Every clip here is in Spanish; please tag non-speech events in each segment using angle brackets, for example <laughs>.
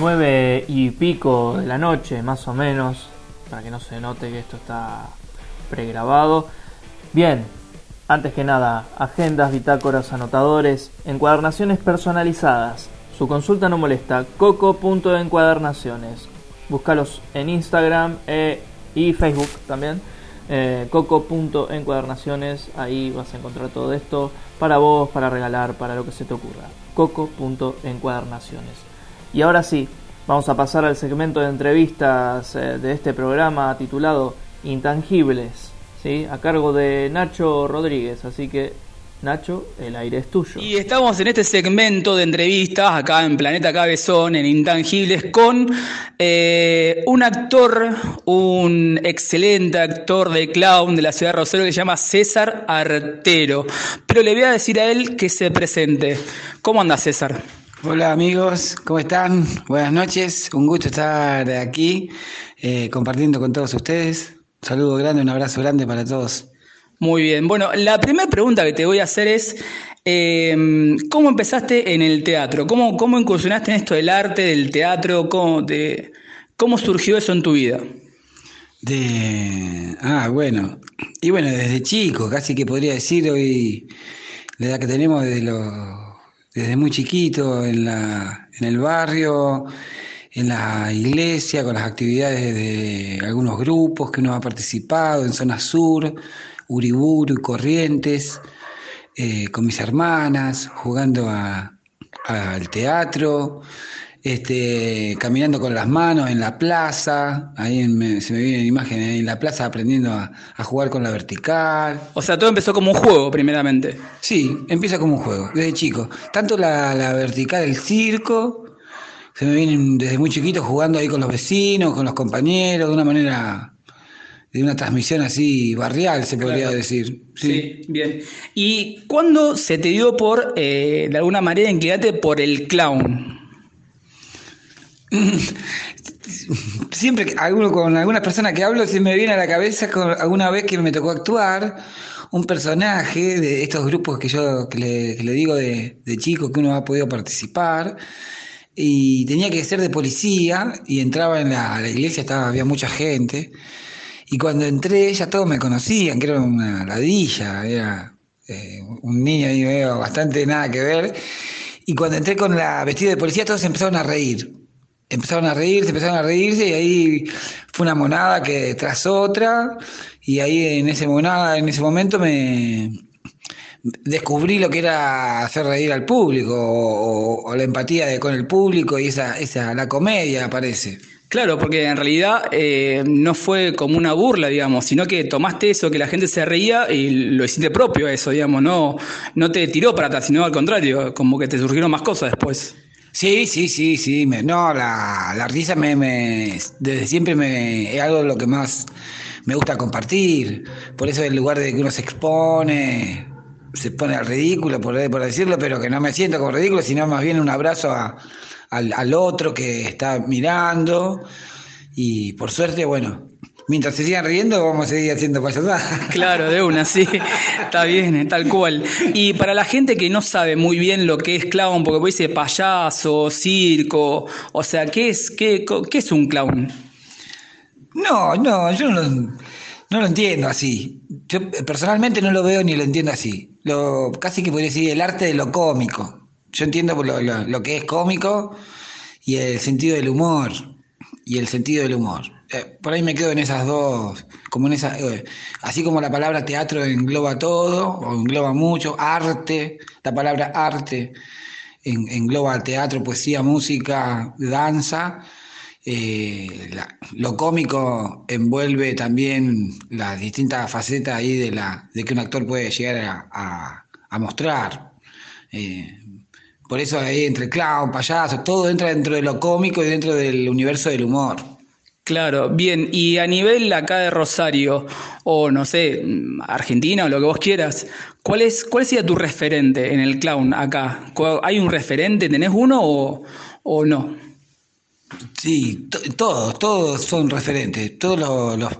nueve y pico de la noche, más o menos, para que no se note que esto está pregrabado. Bien, antes que nada, agendas, bitácoras, anotadores, encuadernaciones personalizadas. Su consulta no molesta. Coco.encuadernaciones. Búscalos en Instagram eh, y Facebook también. Eh, Coco.encuadernaciones. Ahí vas a encontrar todo esto para vos, para regalar, para lo que se te ocurra. Coco.encuadernaciones. Y ahora sí, vamos a pasar al segmento de entrevistas eh, de este programa titulado Intangibles. ¿sí? A cargo de Nacho Rodríguez. Así que Nacho, el aire es tuyo. Y estamos en este segmento de entrevistas acá en Planeta Cabezón, en Intangibles, con eh, un actor, un excelente actor de clown de la ciudad de Rosario que se llama César Artero. Pero le voy a decir a él que se presente. ¿Cómo anda César? Hola amigos, ¿cómo están? Buenas noches, un gusto estar aquí eh, compartiendo con todos ustedes. Un saludo grande, un abrazo grande para todos. Muy bien. Bueno, la primera pregunta que te voy a hacer es, eh, ¿cómo empezaste en el teatro? ¿Cómo, ¿Cómo incursionaste en esto del arte, del teatro? ¿Cómo, te, ¿Cómo surgió eso en tu vida? De... Ah, bueno. Y bueno, desde chico, casi que podría decir hoy, la edad que tenemos desde, lo, desde muy chiquito, en, la, en el barrio, en la iglesia, con las actividades de algunos grupos que uno ha participado en zona sur Uriburu y Corrientes, eh, con mis hermanas, jugando al teatro, este, caminando con las manos en la plaza, ahí se me vienen imágenes, en la plaza aprendiendo a, jugar con la vertical. O sea, todo empezó como un juego primeramente. Sí, empieza como un juego, desde chico. Tanto la, la vertical, el circo, se me vienen desde muy chiquito jugando ahí con los vecinos, con los compañeros, de una manera de una transmisión así barrial, se podría decir. Sí. bien. ¿Y cuándo se te dio por, eh, de alguna manera, inclinarte por el clown? <laughs> Siempre que con algunas personas que hablo, se me viene a la cabeza con, alguna vez que me tocó actuar un personaje de estos grupos que yo que le, digo de, de chico que uno ha podido participar y tenía que ser de policía y entraba en la, iglesia, estaba, había mucha gente y cuando entré ya todos me conocían, que era una ladilla, era eh, un niño ahí bastante nada que ver. Y cuando entré con la vestida de policía todos empezaron a reír. Empezaron a reírse, empezaron a reírse y ahí fue una monada que tras otra y ahí en ese monada, en ese momento me descubrí lo que era hacer reír al público o, la empatía de, con el público y esa, esa la comedia aparece. Claro, porque en realidad eh, no fue como una burla, digamos, sino que tomaste eso, que la gente se reía y lo hiciste propio eso, digamos, no, no te tiró para atrás, sino al contrario, como que te surgieron más cosas después. Sí, sí, sí, sí, no, la, la risa me, me, desde siempre me, es algo de lo que más me gusta compartir, por eso en lugar de que uno se expone, se pone al ridículo, por, decirlo, pero que no me siento como ridículo, sino más bien un abrazo a al, otro que está mirando. Y por suerte, bueno, mientras se sigan riendo, vamos a seguir haciendo payasadas. <laughs> Claro, de una, sí, está bien, tal cual. Y para la gente que no sabe muy bien lo que es clown, porque puede decir payaso, circo, o sea, ¿qué es, qué, qué es un clown? No, no, yo no lo, no lo entiendo así. Yo personalmente no lo veo ni lo entiendo así. Lo, casi que podría decir el arte de lo cómico yo entiendo lo, lo, que es cómico y el sentido del humor. Y el sentido del humor. Eh, por ahí me quedo en esas dos, como en esa, eh, así como la palabra teatro engloba todo, o engloba mucho, arte, la palabra arte engloba teatro, poesía, música, danza. Eh, lo cómico envuelve también las distintas facetas ahí de, la, de que un actor puede llegar a, a, mostrar. Por eso ahí entre clown, payaso, todo entra dentro de lo cómico y dentro del universo del humor. Claro, bien, y a nivel acá de Rosario, o no sé, Argentina o lo que vos quieras, ¿cuál, es, cuál sería tu referente en el clown acá? ¿Hay un referente? ¿Tenés uno o, no? Sí, todos, todos son referentes. Todos los,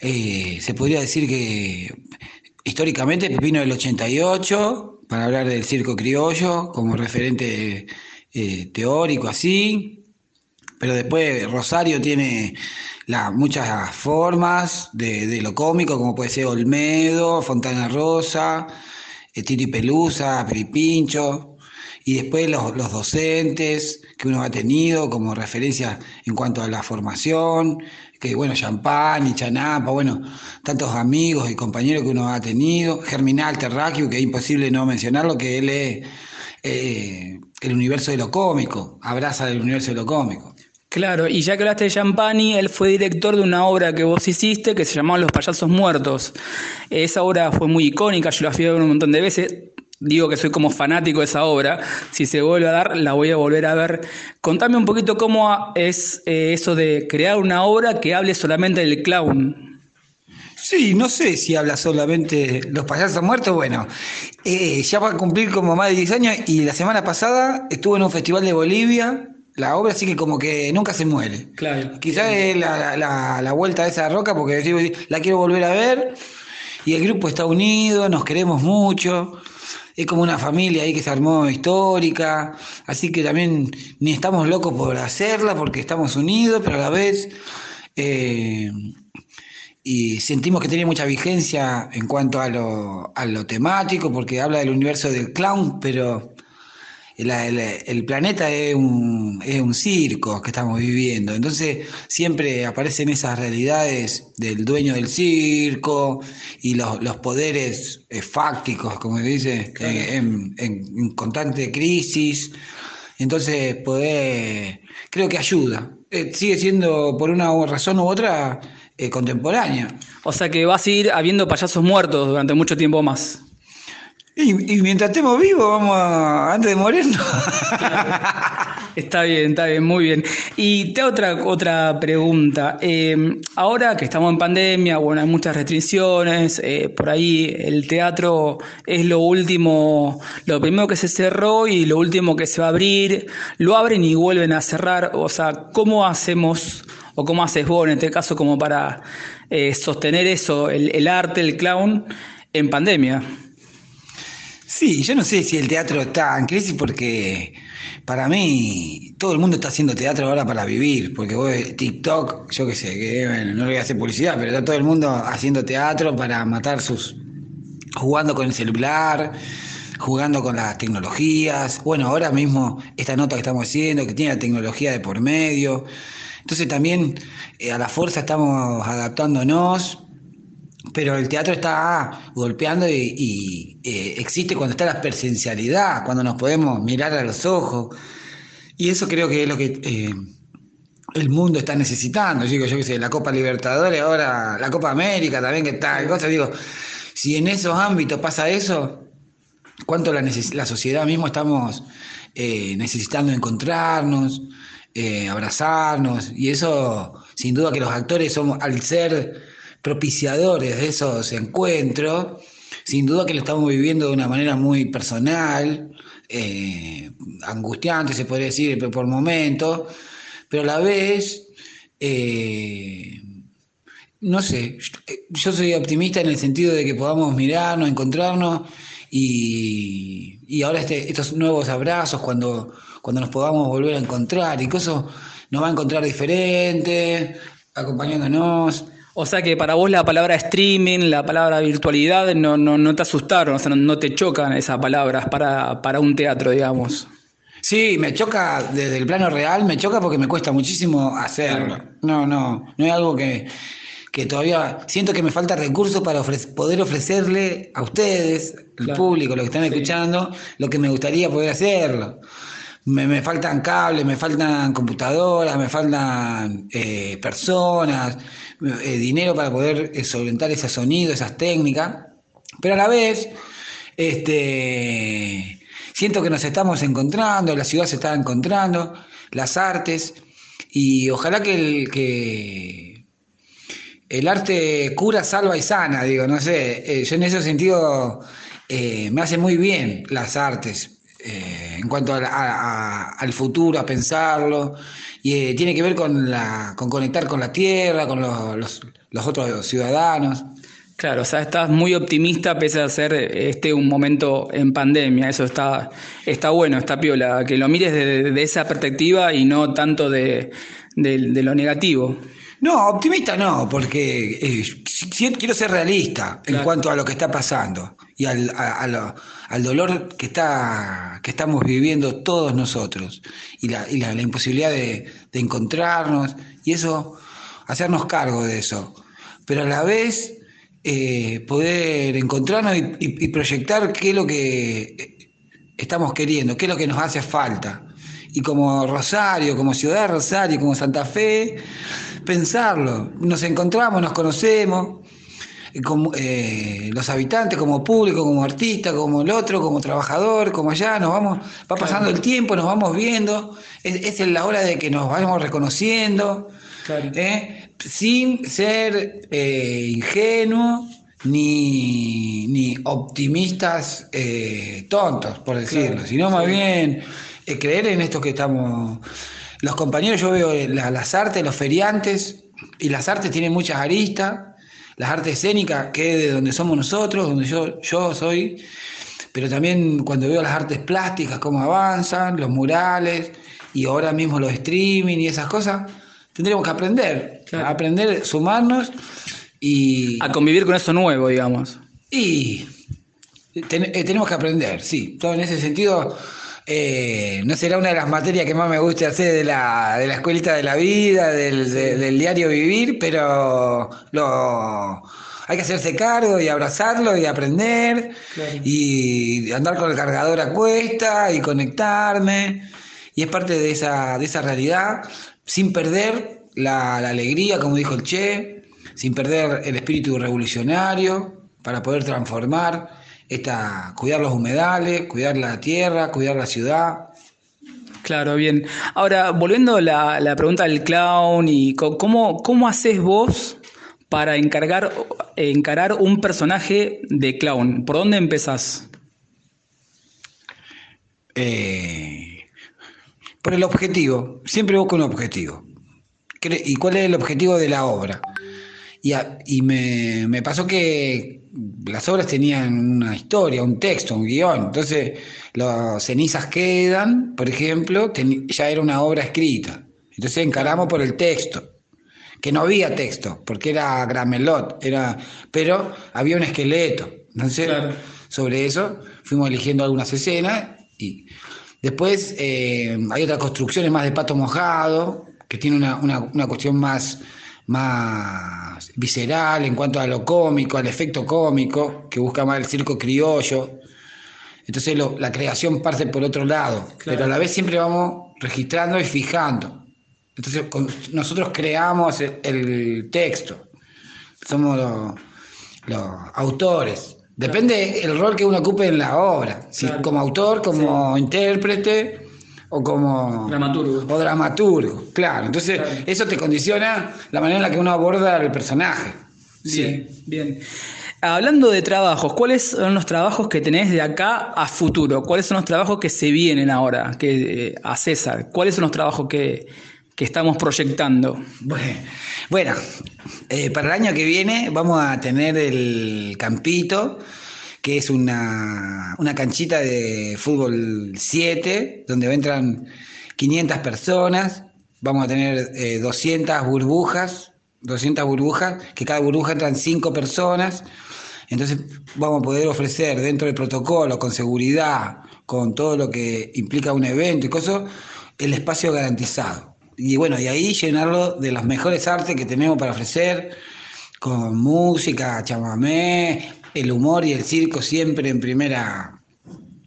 eh, se podría decir que históricamente Pepino del 88, para hablar del circo criollo como referente eh, teórico así. Pero después Rosario tiene muchas formas de, lo cómico, como puede ser Olmedo, Fontana Rosa, eh, Titi Pelusa, Piripincho, y después los, los, docentes que uno ha tenido como referencia en cuanto a la formación, que bueno, Champán y Chanapa, bueno, tantos amigos y compañeros que uno ha tenido, Germinal Terráqueo, que es imposible no mencionarlo, que él es eh, el universo de lo cómico, abraza el universo de lo cómico. Claro, y ya que hablaste de Champani, él fue director de una obra que vos hiciste que se llamaba Los payasos muertos. Esa obra fue muy icónica, yo la fui a ver un montón de veces. Digo que soy como fanático de esa obra. Si se vuelve a dar, la voy a volver a ver. Contame un poquito cómo es eh, eso de crear una obra que hable solamente del clown. Sí, no sé si habla solamente los payasos muertos. Bueno, eh, ya va a cumplir como más de 10 años y la semana pasada estuvo en un festival de Bolivia la obra sí que como que nunca se muere. Claro. Quizás es la, vuelta de esa roca porque la quiero volver a ver y el grupo está unido, nos queremos mucho. Es como una familia ahí que se armó histórica, así que también ni estamos locos por hacerla porque estamos unidos, pero a la vez eh, y sentimos que tiene mucha vigencia en cuanto a lo, a lo temático, porque habla del universo del clown, pero el, planeta es un, es un circo que estamos viviendo. Entonces siempre aparecen esas realidades del dueño del circo y los, los poderes eh, fácticos, como se dice, eh, en, en, constante crisis. Entonces, poder, creo que ayuda. Eh, sigue siendo por una razón u otra contemporánea. O sea que va a seguir habiendo payasos muertos durante mucho tiempo más. Y, mientras estemos vivos, vamos a, antes de morirnos. <laughs> Está bien, está bien, muy bien. Y te otra, otra pregunta. Em, ahora que estamos en pandemia, bueno, hay muchas restricciones, eh, por ahí el teatro es lo último, lo primero que se cerró y lo último que se va a abrir, lo abren y vuelven a cerrar. O sea, ¿cómo hacemos o cómo haces vos en este caso como para eh, sostener eso, el arte, el clown, en pandemia? Sí, yo no sé si el teatro está en crisis porque para mí todo el mundo está haciendo teatro ahora para vivir, porque vos TikTok, yo qué sé, que bueno, no le voy a hacer publicidad, pero está todo el mundo haciendo teatro para matar sus jugando con el celular, jugando con las tecnologías. Bueno, ahora mismo esta nota que estamos haciendo que tiene la tecnología de por medio. Entonces también eh, a la fuerza estamos adaptándonos pero el teatro está golpeando y, eh, existe cuando está la presencialidad, cuando nos podemos mirar a los ojos. Y eso creo que es lo que eh, el mundo está necesitando. Yo digo, yo qué sé, la Copa Libertadores, ahora la Copa América también, que tal cosa. Digo, si en esos ámbitos pasa eso, ¿cuánto la, sociedad mismo estamos eh, necesitando encontrarnos, abrazarnos? Y eso, sin duda que los actores somos, al ser propiciadores de esos encuentros. Sin duda que lo estamos viviendo de una manera muy personal, eh, angustiante, se podría decir por momentos, pero a la vez, eh, no sé, yo soy optimista en el sentido de que podamos mirarnos, encontrarnos y, ahora este, estos nuevos abrazos cuando, cuando nos podamos volver a encontrar y eso nos va a encontrar diferente, acompañándonos. O sea que para vos la palabra streaming, la palabra virtualidad no, no, no te asustaron, o sea, no, te chocan esas palabras para, para un teatro, digamos. Sí, me choca desde el plano real, me choca porque me cuesta muchísimo hacerlo. No, no, no es algo que, todavía siento que me falta recursos para poder ofrecerle a ustedes, el público, lo que están escuchando, lo que me gustaría poder hacerlo. Me, me faltan cables, me faltan computadoras, me faltan eh, personas eh, dinero para poder eh, solventar ese sonido, esas técnicas, pero a la vez este, siento que nos estamos encontrando, la ciudad se está encontrando, las artes, y ojalá que el, que el arte cura, salva y sana, digo, no sé, eh, yo en ese sentido me hace muy bien las artes, en cuanto al futuro, a pensarlo, y eh, tiene que ver con, la, con conectar con la tierra, con los, los, otros ciudadanos. Claro, o sea, estás muy optimista pese a ser este un momento en pandemia. Eso está, está bueno, está piola. Que lo mires de, esa perspectiva y no tanto de, lo negativo. No, optimista no, porque eh, quiero ser realista en cuanto a lo que está pasando y al, al dolor que, está, que estamos viviendo todos nosotros y la, y la, imposibilidad de, de encontrarnos y eso, hacernos cargo de eso. Pero a la vez eh, poder encontrarnos y, proyectar qué es lo que estamos queriendo, qué es lo que nos hace falta. Y como Rosario, como Ciudad de Rosario, como Santa Fe, pensarlo. Nos encontramos, nos conocemos, como, eh, los habitantes, como público, como artista, como el otro, como trabajador, como allá, nos vamos, va pasando el tiempo, nos vamos viendo, es, es la hora de que nos vayamos reconociendo. ¿eh? sin ser eh, ingenuos ni, optimistas eh, tontos, por decirlo, sino más bien creer en esto que estamos... Los compañeros, yo veo las artes, los feriantes, y las artes tienen muchas aristas, las artes escénicas, que es de donde somos nosotros, donde yo, yo soy, pero también cuando veo las artes plásticas, cómo avanzan, los murales, y ahora mismo los streaming y esas cosas, tendríamos que aprender, aprender, sumarnos y... A convivir con eso nuevo, digamos. Y eh, tenemos que aprender, sí. Todo en ese sentido, eh, no será una de las materias que más me guste hacer de la, de la escuelita de la vida, del, diario vivir, pero lo, hay que hacerse cargo y abrazarlo y aprender y andar con el cargador a cuesta y conectarme. Y es parte de esa, de esa realidad sin perder la, alegría, como dijo el Che, sin perder el espíritu revolucionario, para poder transformar, esta, cuidar los humedales, cuidar la tierra, cuidar la ciudad. Claro, bien. Ahora, volviendo a la, pregunta del clown, y ¿cómo, cómo haces vos para encargar, encarar un personaje de clown? ¿Por dónde empezás? Eh, por el objetivo, siempre busco un objetivo. ¿Y cuál es el objetivo de la obra? Y, me, pasó que las obras tenían una historia, un texto, un guion. Entonces, las cenizas quedan, por ejemplo, ya era una obra escrita. Entonces encaramos por el texto, que no había texto, porque era gramelot, era, pero había un esqueleto. Entonces, sobre eso fuimos eligiendo algunas escenas y Después eh, hay otras construcciones más de pato mojado, que tiene una, cuestión más, más visceral en cuanto a lo cómico, al efecto cómico, que busca más el circo criollo. Entonces la creación parte por otro lado, pero a la vez siempre vamos registrando y fijando. Entonces nosotros creamos el, texto, somos los autores. Depende el rol que uno ocupe en la obra, si como autor, como intérprete o como dramaturgo. O dramaturgo, claro. Entonces, eso te condiciona la manera en la que uno aborda el personaje. Bien, bien. Hablando de trabajos, ¿cuáles son los trabajos que tenés de acá a futuro? ¿Cuáles son los trabajos que se vienen ahora que, eh, a César? ¿Cuáles son los trabajos que, que estamos proyectando? Bueno, eh, para el año que viene vamos a tener el Campito, que es una, canchita de fútbol 7, donde entran 500 personas. Vamos a tener 200 eh, burbujas, 200 burbujas, que cada burbuja entran 5 personas. Entonces vamos a poder ofrecer dentro del protocolo, con seguridad, con todo lo que implica un evento y cosas, el espacio garantizado y bueno, y ahí llenarlo de las mejores artes que tenemos para ofrecer, con música, chamamé, el humor y el circo siempre en primera,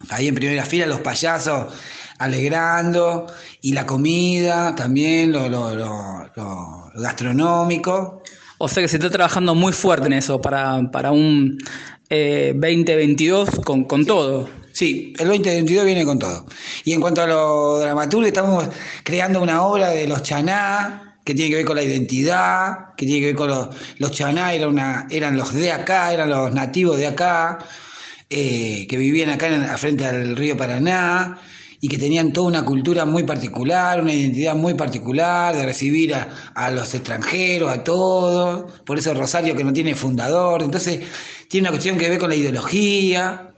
ahí en primera fila, los payasos alegrando, y la comida también, lo, lo, gastronómico. O sea que se está trabajando muy fuerte en eso para, para un 2022 eh, con, con todo. Sí, el 2022 viene con todo. Y en cuanto a lo dramaturgo, estamos creando una obra de los chaná, que tiene que ver con la identidad, que tiene que ver con los, los chaná, eran, los de acá, eran los nativos de acá, eh, que vivían acá en, frente al río Paraná, y que tenían toda una cultura muy particular, una identidad muy particular, de recibir a, a los extranjeros, a todos, por eso Rosario que no tiene fundador, entonces tiene una cuestión que ver con la ideología,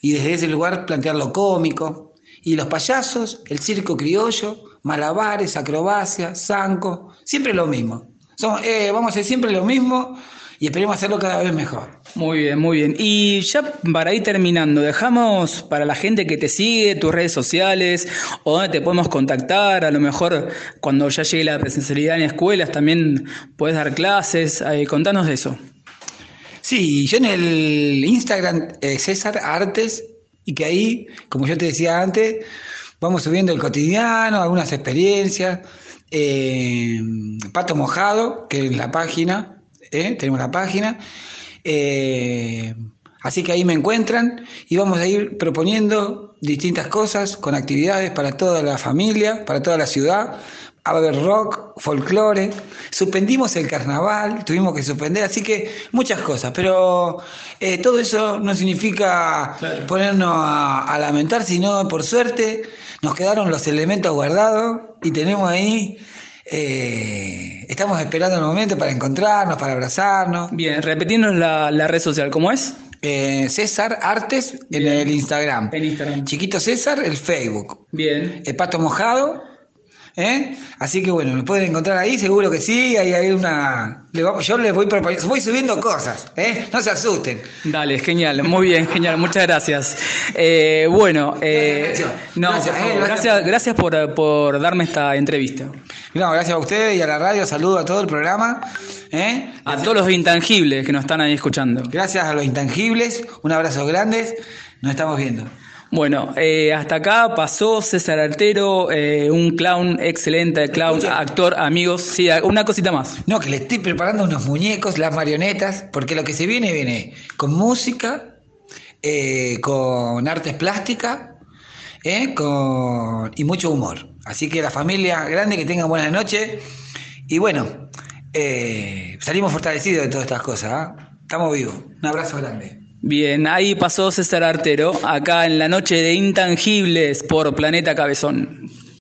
y desde ese lugar plantear lo cómico. Y los payasos, el circo criollo, malabares, acrobacia, zanco, siempre lo mismo. Son, eh, vamos a hacer siempre lo mismo y esperemos hacerlo cada vez mejor. Muy bien, muy bien. Y ya para ir terminando, dejamos para la gente que te sigue tus redes sociales o donde te podemos contactar. A lo mejor cuando ya llegue la presencialidad en escuelas también puedes dar clases. Eh, contanos de eso. Sí, yo en el Instagram eh, César Artes y que ahí, como yo te decía antes, vamos subiendo el cotidiano, algunas experiencias. Eh, Pato Mojado, que es la página, ¿eh? tenemos la página. Eh, así que ahí me encuentran y vamos a ir proponiendo distintas cosas con actividades para toda la familia, para toda la ciudad. Va a haber rock, folclore. Suspendimos el carnaval, tuvimos que suspender, así que muchas cosas. Pero eh, todo eso no significa ponernos a, a lamentar, sino por suerte nos quedaron los elementos guardados y tenemos ahí eh, estamos esperando el momento para encontrarnos, para abrazarnos. Bien, repetirnos la, la red social, ¿cómo es? Eh, César Artes en el Instagram. En Instagram. Chiquito César, el Facebook. Bien. El Pato Mojado. ¿Eh? Así que bueno, me pueden encontrar ahí, seguro que sí. Ahí hay una. yo les voy proponiendo, voy subiendo cosas, ¿eh? No se asusten. Dale, genial, muy bien, genial, muchas gracias. Eh, bueno, eh, Gracias, no, gracias, eh, gracias, gracias. por, por darme esta entrevista. No, gracias a ustedes y a la radio, saludo a todo el programa. ¿eh? A todos los intangibles que nos están ahí escuchando. Gracias a los intangibles, un abrazo grande, nos estamos viendo. Bueno, eh, hasta acá pasó César Altero, eh, un clown excelente, clown, actor, amigos. Sí, una cosita más. No, que le estoy preparando unos muñecos, las marionetas, porque lo que se viene, viene con música, eh, con artes plásticas eh, con, y mucho humor. Así que la familia grande, que tengan buenas noches. Y bueno, eh, salimos fortalecidos de todas estas cosas. ¿ah? Estamos vivos. Un abrazo grande. Bien, ahí pasó César Artero, acá en la noche de intangibles por Planeta Cabezón.